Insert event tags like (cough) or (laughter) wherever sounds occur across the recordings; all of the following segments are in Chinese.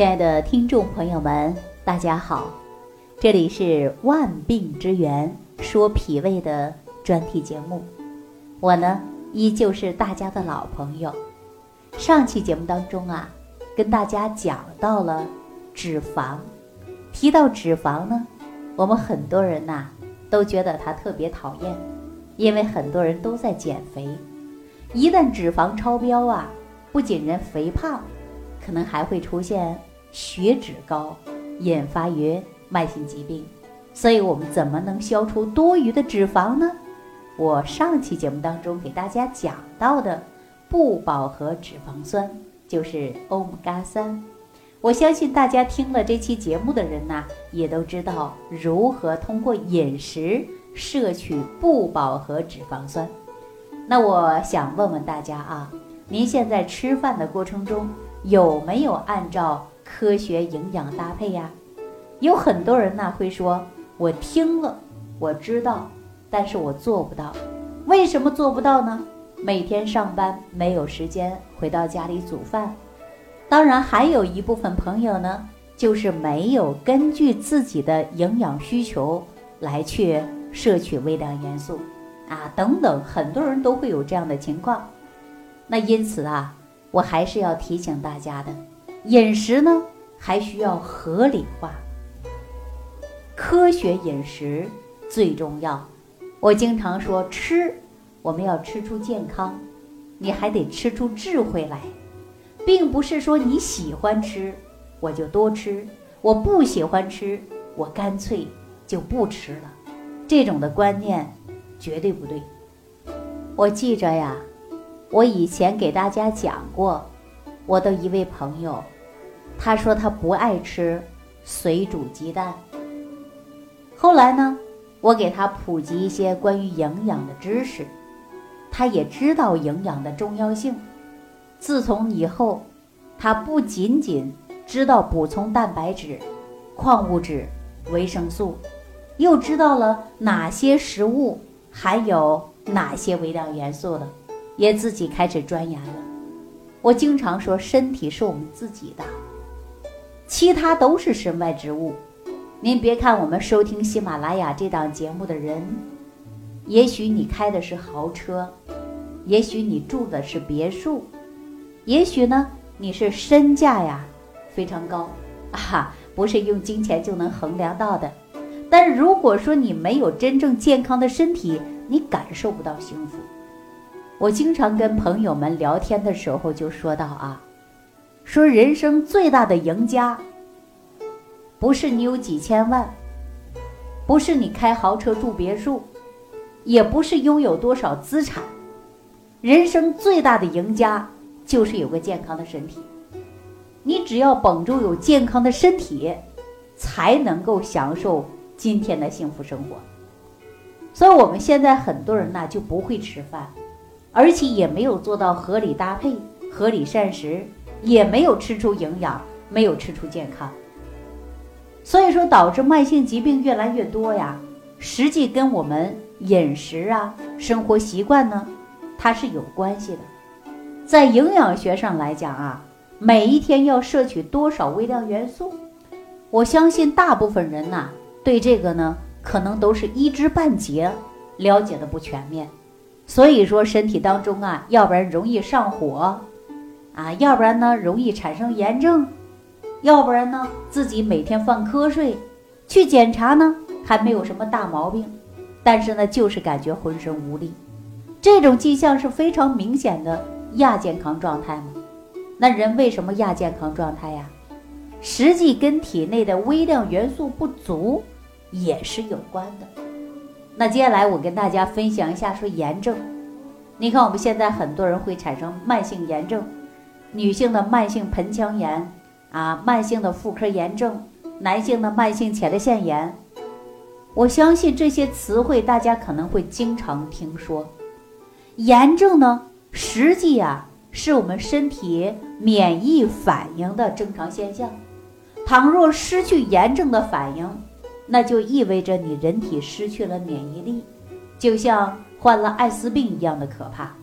亲爱的听众朋友们，大家好，这里是万病之源说脾胃的专题节目，我呢依旧是大家的老朋友。上期节目当中啊，跟大家讲到了脂肪，提到脂肪呢，我们很多人呐都觉得它特别讨厌，因为很多人都在减肥，一旦脂肪超标啊，不仅人肥胖。可能还会出现血脂高，引发于慢性疾病，所以我们怎么能消除多余的脂肪呢？我上期节目当中给大家讲到的不饱和脂肪酸就是欧米伽三，我相信大家听了这期节目的人呢，也都知道如何通过饮食摄取不饱和脂肪酸。那我想问问大家啊，您现在吃饭的过程中？有没有按照科学营养搭配呀？有很多人呢会说，我听了，我知道，但是我做不到。为什么做不到呢？每天上班没有时间回到家里煮饭。当然，还有一部分朋友呢，就是没有根据自己的营养需求来去摄取微量元素啊，等等，很多人都会有这样的情况。那因此啊。我还是要提醒大家的，饮食呢还需要合理化，科学饮食最重要。我经常说吃，我们要吃出健康，你还得吃出智慧来，并不是说你喜欢吃我就多吃，我不喜欢吃我干脆就不吃了，这种的观念绝对不对。我记着呀。我以前给大家讲过，我的一位朋友，他说他不爱吃水煮鸡蛋。后来呢，我给他普及一些关于营养的知识，他也知道营养的重要性。自从以后，他不仅仅知道补充蛋白质、矿物质、维生素，又知道了哪些食物含有哪些微量元素了。也自己开始钻研了。我经常说，身体是我们自己的，其他都是身外之物。您别看我们收听喜马拉雅这档节目的人，也许你开的是豪车，也许你住的是别墅，也许呢你是身价呀非常高 (laughs) 啊，不是用金钱就能衡量到的。但如果说你没有真正健康的身体，你感受不到幸福。我经常跟朋友们聊天的时候就说到啊，说人生最大的赢家，不是你有几千万，不是你开豪车住别墅，也不是拥有多少资产，人生最大的赢家就是有个健康的身体。你只要绷住有健康的身体，才能够享受今天的幸福生活。所以我们现在很多人呢就不会吃饭。而且也没有做到合理搭配、合理膳食，也没有吃出营养，没有吃出健康。所以说，导致慢性疾病越来越多呀。实际跟我们饮食啊、生活习惯呢，它是有关系的。在营养学上来讲啊，每一天要摄取多少微量元素，我相信大部分人呐，对这个呢，可能都是一知半解，了解的不全面。所以说，身体当中啊，要不然容易上火，啊，要不然呢容易产生炎症，要不然呢自己每天犯瞌睡，去检查呢还没有什么大毛病，但是呢就是感觉浑身无力，这种迹象是非常明显的亚健康状态吗？那人为什么亚健康状态呀？实际跟体内的微量元素不足也是有关的。那接下来我跟大家分享一下，说炎症。你看我们现在很多人会产生慢性炎症，女性的慢性盆腔炎啊，慢性的妇科炎症，男性的慢性前列腺炎。我相信这些词汇大家可能会经常听说。炎症呢，实际啊是我们身体免疫反应的正常现象。倘若失去炎症的反应，那就意味着你人体失去了免疫力，就像患了艾滋病一样的可怕。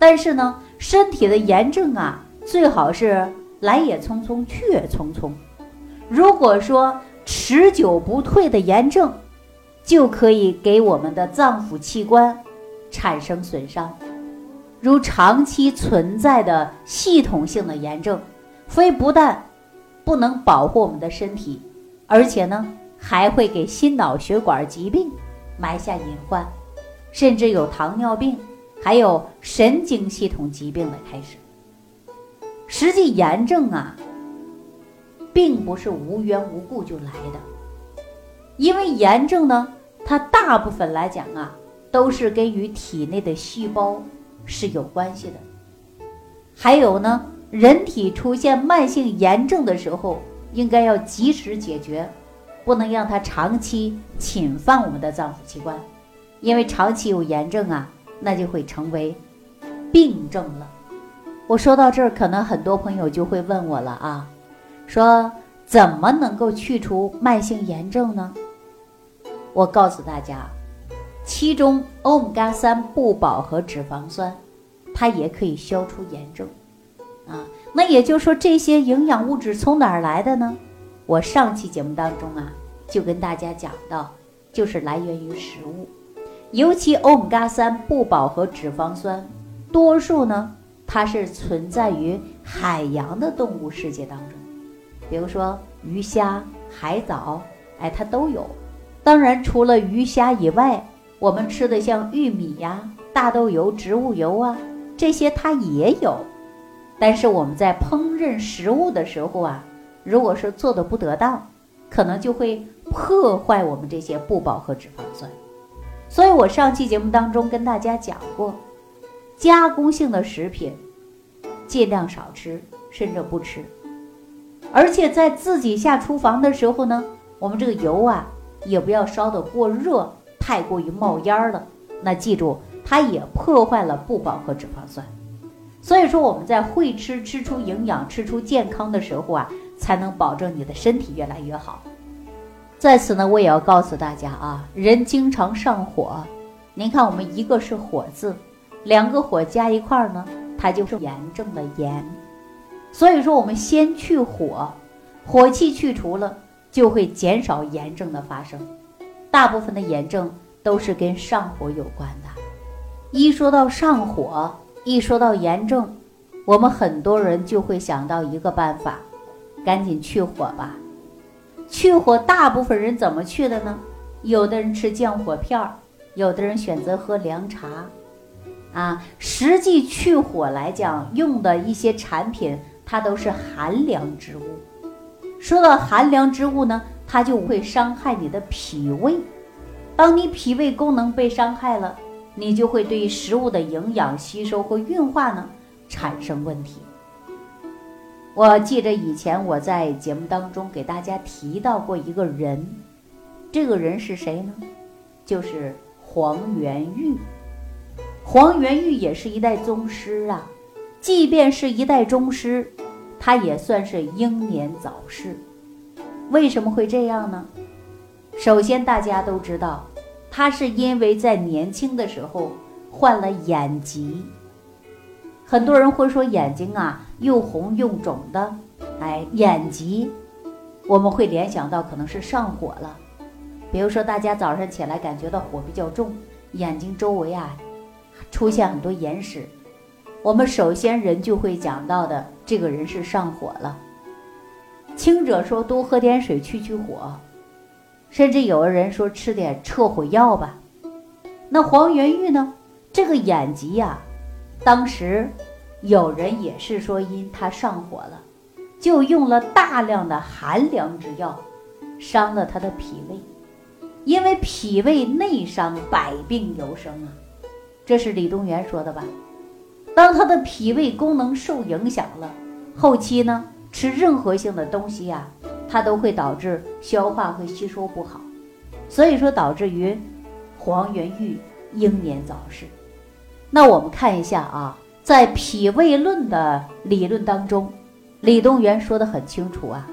但是呢，身体的炎症啊，最好是来也匆匆，去也匆匆。如果说持久不退的炎症，就可以给我们的脏腑器官产生损伤，如长期存在的系统性的炎症，非不但不能保护我们的身体，而且呢，还会给心脑血管疾病埋下隐患，甚至有糖尿病，还有神经系统疾病的开始。实际炎症啊，并不是无缘无故就来的，因为炎症呢。它大部分来讲啊，都是跟与体内的细胞是有关系的。还有呢，人体出现慢性炎症的时候，应该要及时解决，不能让它长期侵犯我们的脏腑器官，因为长期有炎症啊，那就会成为病症了。我说到这儿，可能很多朋友就会问我了啊，说怎么能够去除慢性炎症呢？我告诉大家，其中欧米伽三不饱和脂肪酸，它也可以消除炎症，啊，那也就是说这些营养物质从哪儿来的呢？我上期节目当中啊，就跟大家讲到，就是来源于食物，尤其欧米伽三不饱和脂肪酸，多数呢它是存在于海洋的动物世界当中，比如说鱼虾、海藻，哎，它都有。当然，除了鱼虾以外，我们吃的像玉米呀、大豆油、植物油啊，这些它也有。但是我们在烹饪食物的时候啊，如果是做的不得当，可能就会破坏我们这些不饱和脂肪酸。所以我上期节目当中跟大家讲过，加工性的食品尽量少吃，甚至不吃。而且在自己下厨房的时候呢，我们这个油啊。也不要烧得过热，太过于冒烟了。那记住，它也破坏了不饱和脂肪酸。所以说，我们在会吃、吃出营养、吃出健康的时候啊，才能保证你的身体越来越好。在此呢，我也要告诉大家啊，人经常上火。您看，我们一个是火字，两个火加一块儿呢，它就是炎症的炎。所以说，我们先去火，火气去除了。就会减少炎症的发生，大部分的炎症都是跟上火有关的。一说到上火，一说到炎症，我们很多人就会想到一个办法，赶紧去火吧。去火，大部分人怎么去的呢？有的人吃降火片儿，有的人选择喝凉茶。啊，实际去火来讲，用的一些产品，它都是寒凉之物。说到寒凉之物呢，它就会伤害你的脾胃。当你脾胃功能被伤害了，你就会对食物的营养吸收和运化呢产生问题。我记得以前我在节目当中给大家提到过一个人，这个人是谁呢？就是黄元玉。黄元玉也是一代宗师啊，即便是一代宗师。他也算是英年早逝，为什么会这样呢？首先，大家都知道，他是因为在年轻的时候患了眼疾。很多人会说眼睛啊又红又肿的，哎，眼疾，我们会联想到可能是上火了。比如说，大家早上起来感觉到火比较重，眼睛周围啊出现很多眼屎。我们首先人就会讲到的，这个人是上火了。轻者说多喝点水去去火，甚至有的人说吃点撤火药吧。那黄元玉呢？这个眼疾呀，当时有人也是说因他上火了，就用了大量的寒凉之药，伤了他的脾胃。因为脾胃内伤，百病由生啊，这是李东垣说的吧？当他的脾胃功能受影响了，后期呢吃任何性的东西呀，它都会导致消化会吸收不好，所以说导致于黄元玉英年早逝。那我们看一下啊，在脾胃论的理论当中，李东垣说的很清楚啊，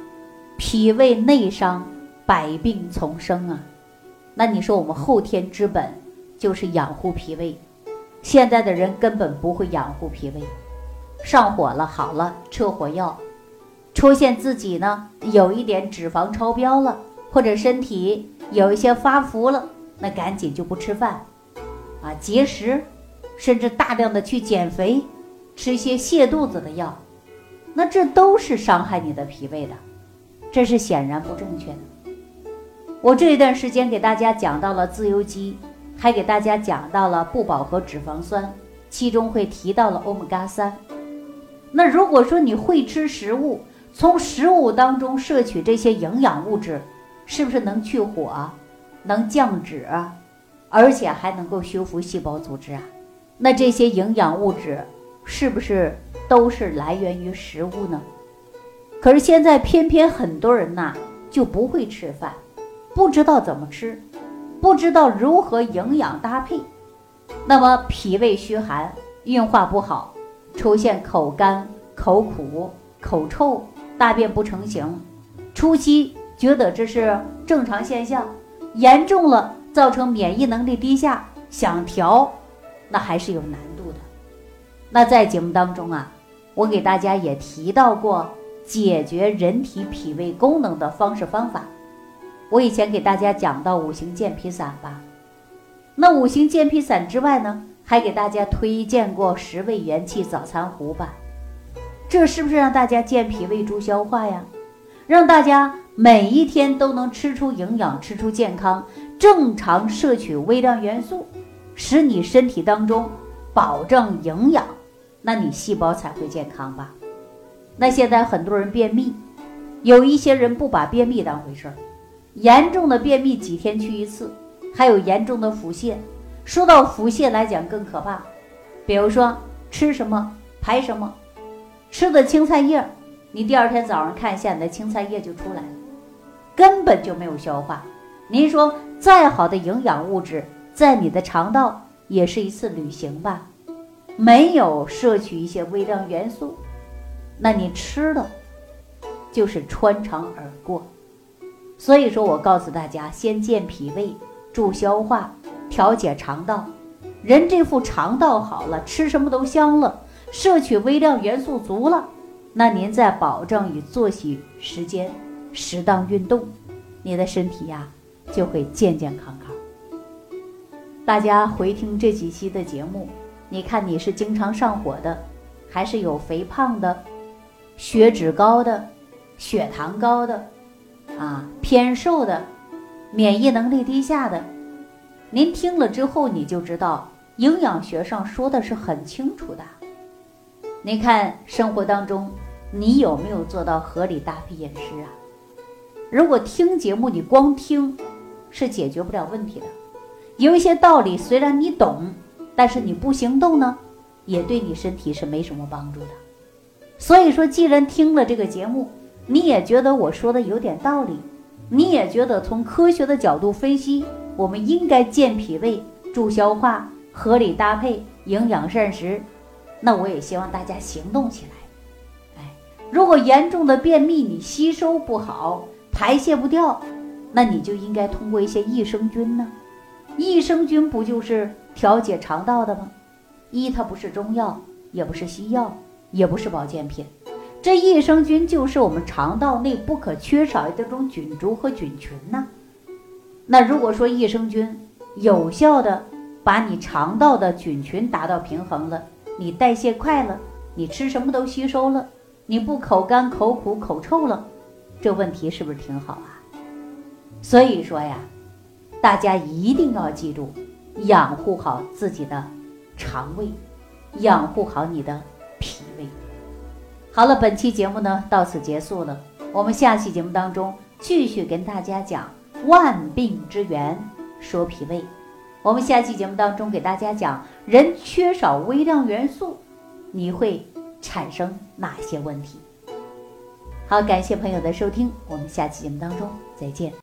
脾胃内伤，百病丛生啊。那你说我们后天之本就是养护脾胃。现在的人根本不会养护脾胃，上火了好了撤火药，出现自己呢有一点脂肪超标了，或者身体有一些发福了，那赶紧就不吃饭，啊，节食，甚至大量的去减肥，吃一些泻肚子的药，那这都是伤害你的脾胃的，这是显然不正确的。我这一段时间给大家讲到了自由基，还给大家讲到了不饱和脂肪酸，其中会提到了欧米伽三。那如果说你会吃食物，从食物当中摄取这些营养物质，是不是能去火，能降脂，而且还能够修复细胞组织啊？那这些营养物质是不是都是来源于食物呢？可是现在偏偏很多人呐就不会吃饭，不知道怎么吃，不知道如何营养搭配，那么脾胃虚寒，运化不好。出现口干、口苦、口臭、大便不成形，初期觉得这是正常现象，严重了造成免疫能力低下，想调，那还是有难度的。那在节目当中啊，我给大家也提到过解决人体脾胃功能的方式方法。我以前给大家讲到五行健脾散吧，那五行健脾散之外呢？还给大家推荐过十味元气早餐糊吧，这是不是让大家健脾胃助消化呀？让大家每一天都能吃出营养，吃出健康，正常摄取微量元素，使你身体当中保证营养，那你细胞才会健康吧？那现在很多人便秘，有一些人不把便秘当回事儿，严重的便秘几天去一次，还有严重的腹泻。说到腹泻来讲更可怕，比如说吃什么排什么，吃的青菜叶，你第二天早上看一下，你的青菜叶就出来了，根本就没有消化。您说再好的营养物质在你的肠道也是一次旅行吧，没有摄取一些微量元素，那你吃的就是穿肠而过。所以说我告诉大家，先健脾胃，助消化。调节肠道，人这副肠道好了，吃什么都香了，摄取微量元素足了，那您再保证与作息时间，适当运动，你的身体呀就会健健康康。大家回听这几期的节目，你看你是经常上火的，还是有肥胖的、血脂高的、血糖高的，啊偏瘦的、免疫能力低下的？您听了之后，你就知道营养学上说的是很清楚的。您看生活当中，你有没有做到合理搭配饮食啊？如果听节目你光听，是解决不了问题的。有一些道理虽然你懂，但是你不行动呢，也对你身体是没什么帮助的。所以说，既然听了这个节目，你也觉得我说的有点道理，你也觉得从科学的角度分析。我们应该健脾胃、助消化、合理搭配营养膳食。那我也希望大家行动起来。哎，如果严重的便秘你吸收不好、排泄不掉，那你就应该通过一些益生菌呢。益生菌不就是调节肠道的吗？一，它不是中药，也不是西药，也不是保健品。这益生菌就是我们肠道内不可缺少的这种菌株和菌群呢。那如果说益生菌有效的把你肠道的菌群达到平衡了，你代谢快了，你吃什么都吸收了，你不口干口苦口臭了，这问题是不是挺好啊？所以说呀，大家一定要记住，养护好自己的肠胃，养护好你的脾胃。好了，本期节目呢到此结束了，我们下期节目当中继续跟大家讲。万病之源说脾胃，我们下期节目当中给大家讲人缺少微量元素，你会产生哪些问题？好，感谢朋友的收听，我们下期节目当中再见。